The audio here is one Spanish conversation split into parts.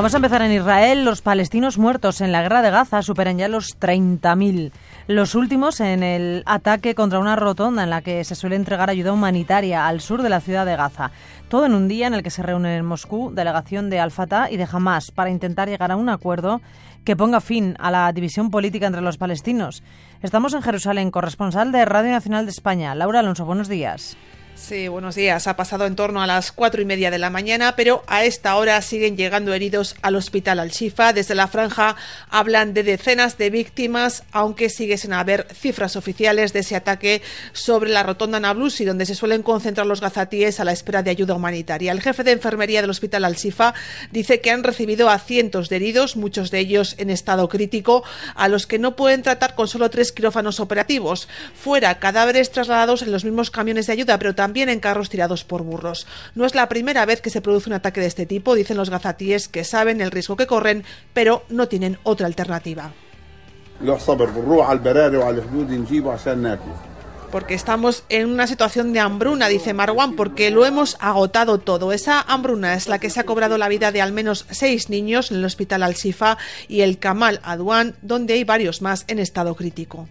Vamos a empezar en Israel. Los palestinos muertos en la guerra de Gaza superan ya los 30.000. Los últimos en el ataque contra una rotonda en la que se suele entregar ayuda humanitaria al sur de la ciudad de Gaza. Todo en un día en el que se reúnen en Moscú delegación de Al-Fatah y de Hamas para intentar llegar a un acuerdo que ponga fin a la división política entre los palestinos. Estamos en Jerusalén, corresponsal de Radio Nacional de España. Laura Alonso, buenos días. Sí, buenos días. Ha pasado en torno a las cuatro y media de la mañana, pero a esta hora siguen llegando heridos al hospital Al-Shifa. Desde la franja hablan de decenas de víctimas, aunque sigue sin haber cifras oficiales de ese ataque sobre la rotonda Nablusi, donde se suelen concentrar los gazatíes a la espera de ayuda humanitaria. El jefe de enfermería del hospital Al-Shifa dice que han recibido a cientos de heridos, muchos de ellos en estado crítico, a los que no pueden tratar con solo tres quirófanos operativos. Fuera, cadáveres trasladados en los mismos camiones de ayuda, pero también en carros tirados por burros. No es la primera vez que se produce un ataque de este tipo, dicen los gazatíes que saben el riesgo que corren, pero no tienen otra alternativa porque estamos en una situación de hambruna, dice Marwan, porque lo hemos agotado todo. Esa hambruna es la que se ha cobrado la vida de al menos seis niños en el hospital Al-Shifa y el Kamal Adwan, donde hay varios más en estado crítico.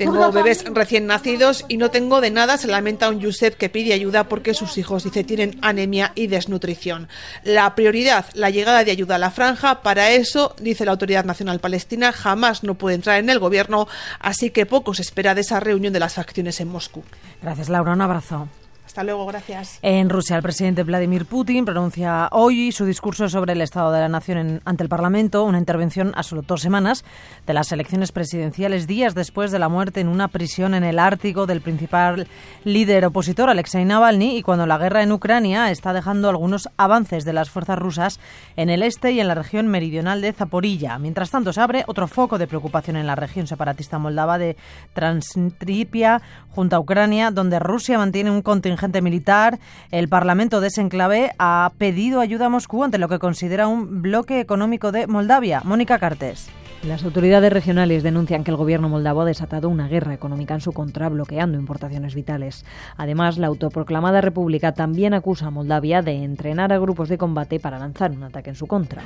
Tengo bebés recién nacidos y no tengo de nada, se lamenta un Yusef que pide ayuda porque sus hijos, dice, tienen anemia y desnutrición. La prioridad, la llegada de ayuda a la franja, para eso, dice la Autoridad Nacional Palestina, jamás no puede entrar en el gobierno, así que poco se espera de esa reunión de las facciones en Moscú. Gracias, Laura. Un abrazo. Hasta luego, gracias. En Rusia, el presidente Vladimir Putin pronuncia hoy su discurso sobre el estado de la nación ante el Parlamento, una intervención a solo dos semanas de las elecciones presidenciales, días después de la muerte en una prisión en el Ártico del principal líder opositor, Alexei Navalny, y cuando la guerra en Ucrania está dejando algunos avances de las fuerzas rusas en el este y en la región meridional de Zaporilla. Mientras tanto, se abre otro foco de preocupación en la región separatista moldava de Transnistria, junto a Ucrania, donde Rusia mantiene un contingente gente militar, el Parlamento de ese enclave ha pedido ayuda a Moscú ante lo que considera un bloque económico de Moldavia. Mónica Cartes. Las autoridades regionales denuncian que el gobierno moldavo ha desatado una guerra económica en su contra, bloqueando importaciones vitales. Además, la autoproclamada república también acusa a Moldavia de entrenar a grupos de combate para lanzar un ataque en su contra.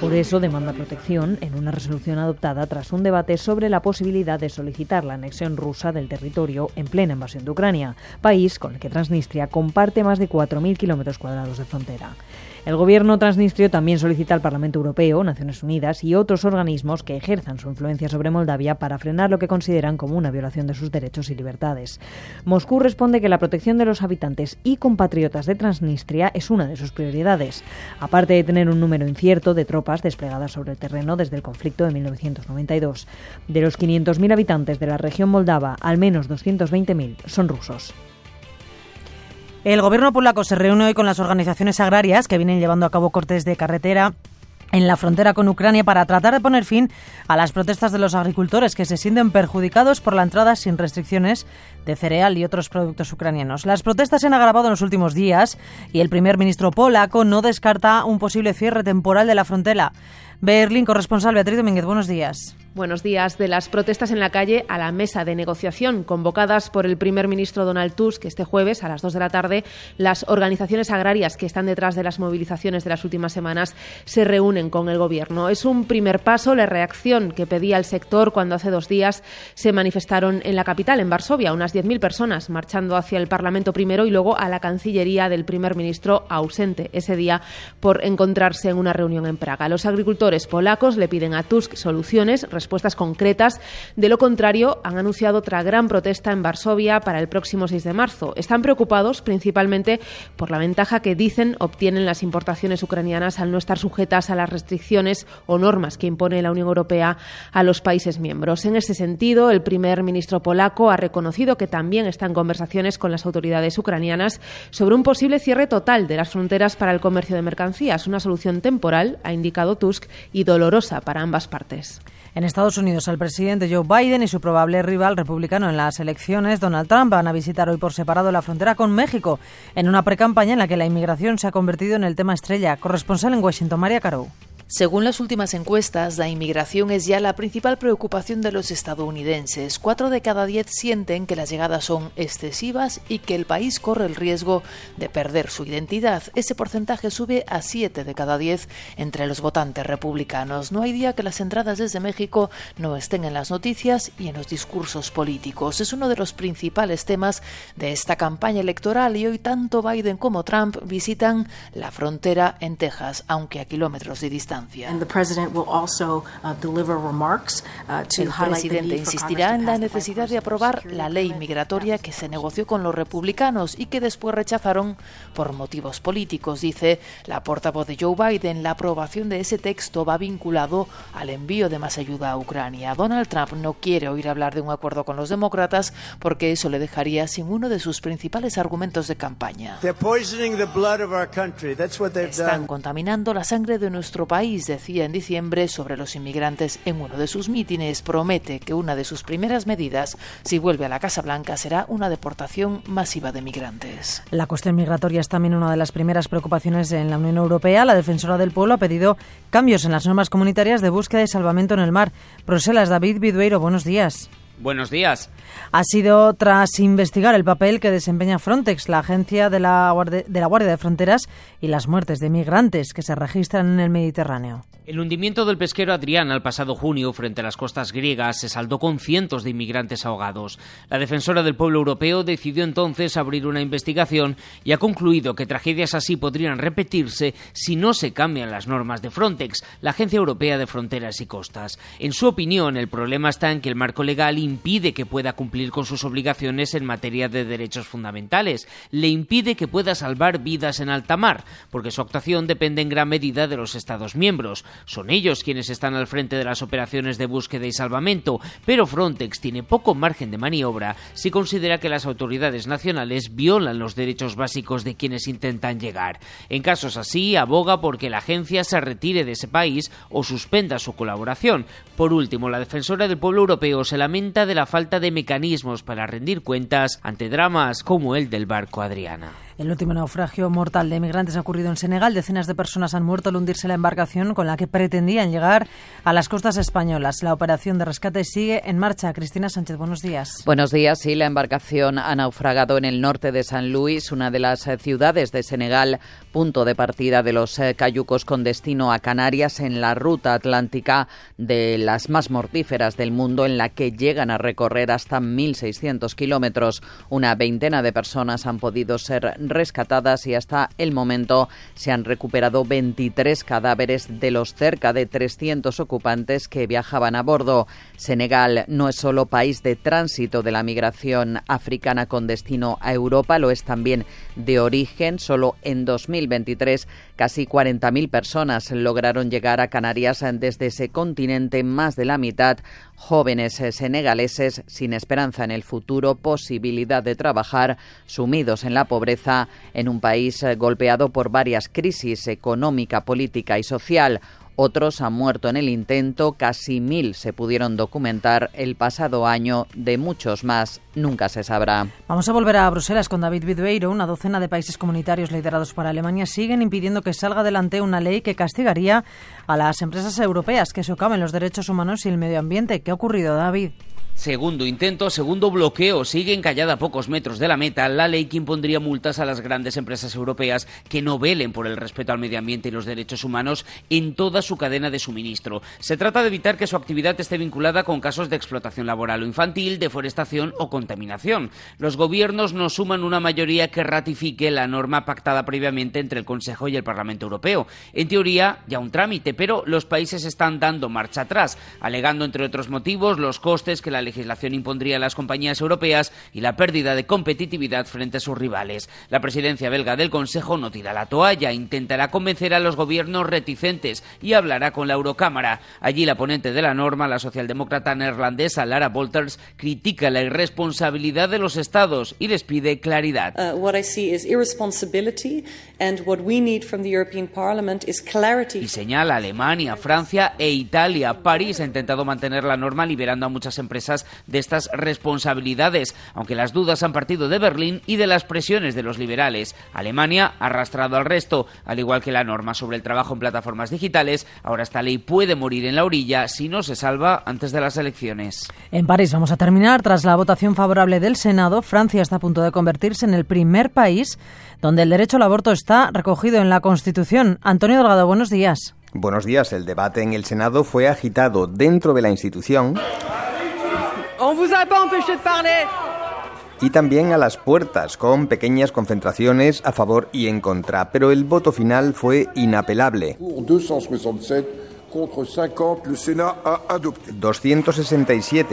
Por eso demanda protección en una resolución adoptada tras un debate sobre la posibilidad de solicitar la anexión rusa del territorio en plena invasión de Ucrania, país con el que Transnistria comparte más de 4.000 kilómetros cuadrados de frontera. El gobierno transnistrio también solicita al Parlamento Europeo, Naciones Unidas y otros organismos que ejerzan su influencia sobre Moldavia para frenar lo que consideran como una violación de sus derechos y libertades. Moscú responde que la protección de los habitantes y compatriotas de Transnistria es una de sus prioridades, aparte de tener un número incierto de tropas desplegadas sobre el terreno desde el conflicto de 1992. De los 500.000 habitantes de la región moldava, al menos 220.000 son rusos. El gobierno polaco se reúne hoy con las organizaciones agrarias que vienen llevando a cabo cortes de carretera en la frontera con Ucrania para tratar de poner fin a las protestas de los agricultores que se sienten perjudicados por la entrada sin restricciones de cereal y otros productos ucranianos. Las protestas se han agravado en los últimos días y el primer ministro polaco no descarta un posible cierre temporal de la frontera. Berlín, corresponsal Beatriz Domínguez, buenos días. Buenos días. De las protestas en la calle a la mesa de negociación convocadas por el primer ministro Donald Tusk este jueves a las 2 de la tarde, las organizaciones agrarias que están detrás de las movilizaciones de las últimas semanas se reúnen con el gobierno. Es un primer paso la reacción que pedía el sector cuando hace dos días se manifestaron en la capital, en Varsovia, unas 10.000 personas marchando hacia el Parlamento primero y luego a la Cancillería del primer ministro ausente ese día por encontrarse en una reunión en Praga. Los agricultores polacos le piden a Tusk soluciones respuestas concretas. De lo contrario, han anunciado otra gran protesta en Varsovia para el próximo 6 de marzo. Están preocupados principalmente por la ventaja que dicen obtienen las importaciones ucranianas al no estar sujetas a las restricciones o normas que impone la Unión Europea a los países miembros. En ese sentido, el primer ministro polaco ha reconocido que también está en conversaciones con las autoridades ucranianas sobre un posible cierre total de las fronteras para el comercio de mercancías, una solución temporal, ha indicado Tusk, y dolorosa para ambas partes. Estados Unidos, el presidente Joe Biden y su probable rival republicano en las elecciones, Donald Trump, van a visitar hoy por separado la frontera con México, en una precampaña en la que la inmigración se ha convertido en el tema estrella. Corresponsal en Washington, María Caro. Según las últimas encuestas, la inmigración es ya la principal preocupación de los estadounidenses. Cuatro de cada diez sienten que las llegadas son excesivas y que el país corre el riesgo de perder su identidad. Ese porcentaje sube a siete de cada diez entre los votantes republicanos. No hay día que las entradas desde México no estén en las noticias y en los discursos políticos. Es uno de los principales temas de esta campaña electoral y hoy tanto Biden como Trump visitan la frontera en Texas, aunque a kilómetros de distancia. Uh, uh, el presidente insistirá en la necesidad de aprobar la ley migratoria que se negoció con los republicanos y que después rechazaron por motivos políticos. Dice la portavoz de Joe Biden, la aprobación de ese texto va vinculado al envío de más ayuda a Ucrania. Donald Trump no quiere oír hablar de un acuerdo con los demócratas porque eso le dejaría sin uno de sus principales argumentos de campaña. Están contaminando la sangre de nuestro país decía en diciembre sobre los inmigrantes en uno de sus mítines, promete que una de sus primeras medidas, si vuelve a la Casa Blanca, será una deportación masiva de migrantes. La cuestión migratoria es también una de las primeras preocupaciones en la Unión Europea. La defensora del pueblo ha pedido cambios en las normas comunitarias de búsqueda y salvamento en el mar. Bruselas, David Bidueiro, buenos días. Buenos días. Ha sido tras investigar el papel que desempeña Frontex, la agencia de la, de la Guardia de Fronteras, y las muertes de migrantes que se registran en el Mediterráneo. El hundimiento del pesquero Adrián al pasado junio frente a las costas griegas se saldó con cientos de inmigrantes ahogados. La defensora del pueblo europeo decidió entonces abrir una investigación y ha concluido que tragedias así podrían repetirse si no se cambian las normas de Frontex, la Agencia Europea de Fronteras y Costas. En su opinión, el problema está en que el marco legal impide que pueda cumplir con sus obligaciones en materia de derechos fundamentales, le impide que pueda salvar vidas en alta mar, porque su actuación depende en gran medida de los Estados miembros. Son ellos quienes están al frente de las operaciones de búsqueda y salvamento, pero Frontex tiene poco margen de maniobra si considera que las autoridades nacionales violan los derechos básicos de quienes intentan llegar. En casos así, aboga porque la agencia se retire de ese país o suspenda su colaboración. Por último, la defensora del pueblo europeo se lamenta de la falta de mecanismos para rendir cuentas ante dramas como el del barco Adriana. El último naufragio mortal de migrantes ha ocurrido en Senegal. Decenas de personas han muerto al hundirse la embarcación con la que pretendían llegar a las costas españolas. La operación de rescate sigue en marcha. Cristina Sánchez, buenos días. Buenos días. Sí, la embarcación ha naufragado en el norte de San Luis, una de las eh, ciudades de Senegal, punto de partida de los eh, cayucos con destino a Canarias en la ruta atlántica de las más mortíferas del mundo, en la que llegan a recorrer hasta 1.600 kilómetros. Una veintena de personas han podido ser rescatadas y hasta el momento se han recuperado 23 cadáveres de los cerca de 300 ocupantes que viajaban a bordo. Senegal no es solo país de tránsito de la migración africana con destino a Europa, lo es también de origen. Solo en 2023 casi 40.000 personas lograron llegar a Canarias desde ese continente, más de la mitad jóvenes senegaleses sin esperanza en el futuro, posibilidad de trabajar, sumidos en la pobreza en un país golpeado por varias crisis económica, política y social. Otros han muerto en el intento, casi mil se pudieron documentar el pasado año, de muchos más nunca se sabrá. Vamos a volver a Bruselas con David Bidueiro. Una docena de países comunitarios liderados por Alemania siguen impidiendo que salga adelante una ley que castigaría a las empresas europeas que socaven los derechos humanos y el medio ambiente. ¿Qué ha ocurrido, David? Segundo intento, segundo bloqueo. Sigue encallada a pocos metros de la meta la ley que impondría multas a las grandes empresas europeas que no velen por el respeto al medio ambiente y los derechos humanos en toda su cadena de suministro. Se trata de evitar que su actividad esté vinculada con casos de explotación laboral o infantil, deforestación o contaminación. Los gobiernos no suman una mayoría que ratifique la norma pactada previamente entre el Consejo y el Parlamento Europeo. En teoría, ya un trámite, pero los países están dando marcha atrás, alegando, entre otros motivos, los costes que la legislación impondría a las compañías europeas y la pérdida de competitividad frente a sus rivales. La presidencia belga del Consejo no tira la toalla, intentará convencer a los gobiernos reticentes y hablará con la Eurocámara. Allí la ponente de la norma, la socialdemócrata neerlandesa Lara Wolters, critica la irresponsabilidad de los estados y les pide claridad. Y señala Alemania, Francia e Italia. París ha intentado mantener la norma liberando a muchas empresas de estas responsabilidades, aunque las dudas han partido de Berlín y de las presiones de los liberales. Alemania ha arrastrado al resto, al igual que la norma sobre el trabajo en plataformas digitales. Ahora esta ley puede morir en la orilla si no se salva antes de las elecciones. En París vamos a terminar. Tras la votación favorable del Senado, Francia está a punto de convertirse en el primer país donde el derecho al aborto está recogido en la Constitución. Antonio Delgado, buenos días. Buenos días. El debate en el Senado fue agitado dentro de la institución. Y también a las puertas, con pequeñas concentraciones a favor y en contra. Pero el voto final fue inapelable. 267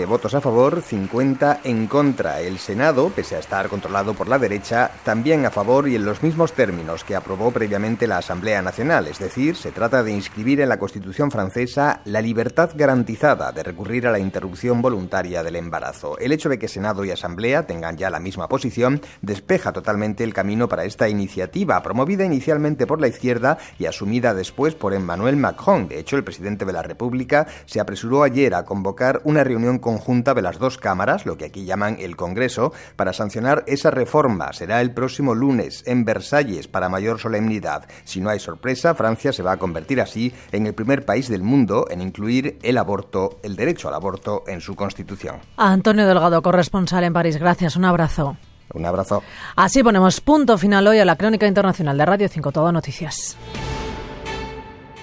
votos a favor, 50 en contra. El Senado, pese a estar controlado por la derecha, también a favor y en los mismos términos que aprobó previamente la Asamblea Nacional. Es decir, se trata de inscribir en la Constitución francesa la libertad garantizada de recurrir a la interrupción voluntaria del embarazo. El hecho de que Senado y Asamblea tengan ya la misma posición despeja totalmente el camino para esta iniciativa, promovida inicialmente por la izquierda y asumida después por Emmanuel Macron. De hecho, el presidente de la República se apresuró ayer a convocar una reunión conjunta de las dos cámaras, lo que aquí llaman el Congreso, para sancionar esa reforma. Será el próximo lunes en Versalles para mayor solemnidad. Si no hay sorpresa, Francia se va a convertir así en el primer país del mundo en incluir el aborto, el derecho al aborto en su constitución. Antonio Delgado, corresponsal en París. Gracias. Un abrazo. Un abrazo. Así ponemos punto final hoy a la crónica internacional de Radio 5 Todo Noticias.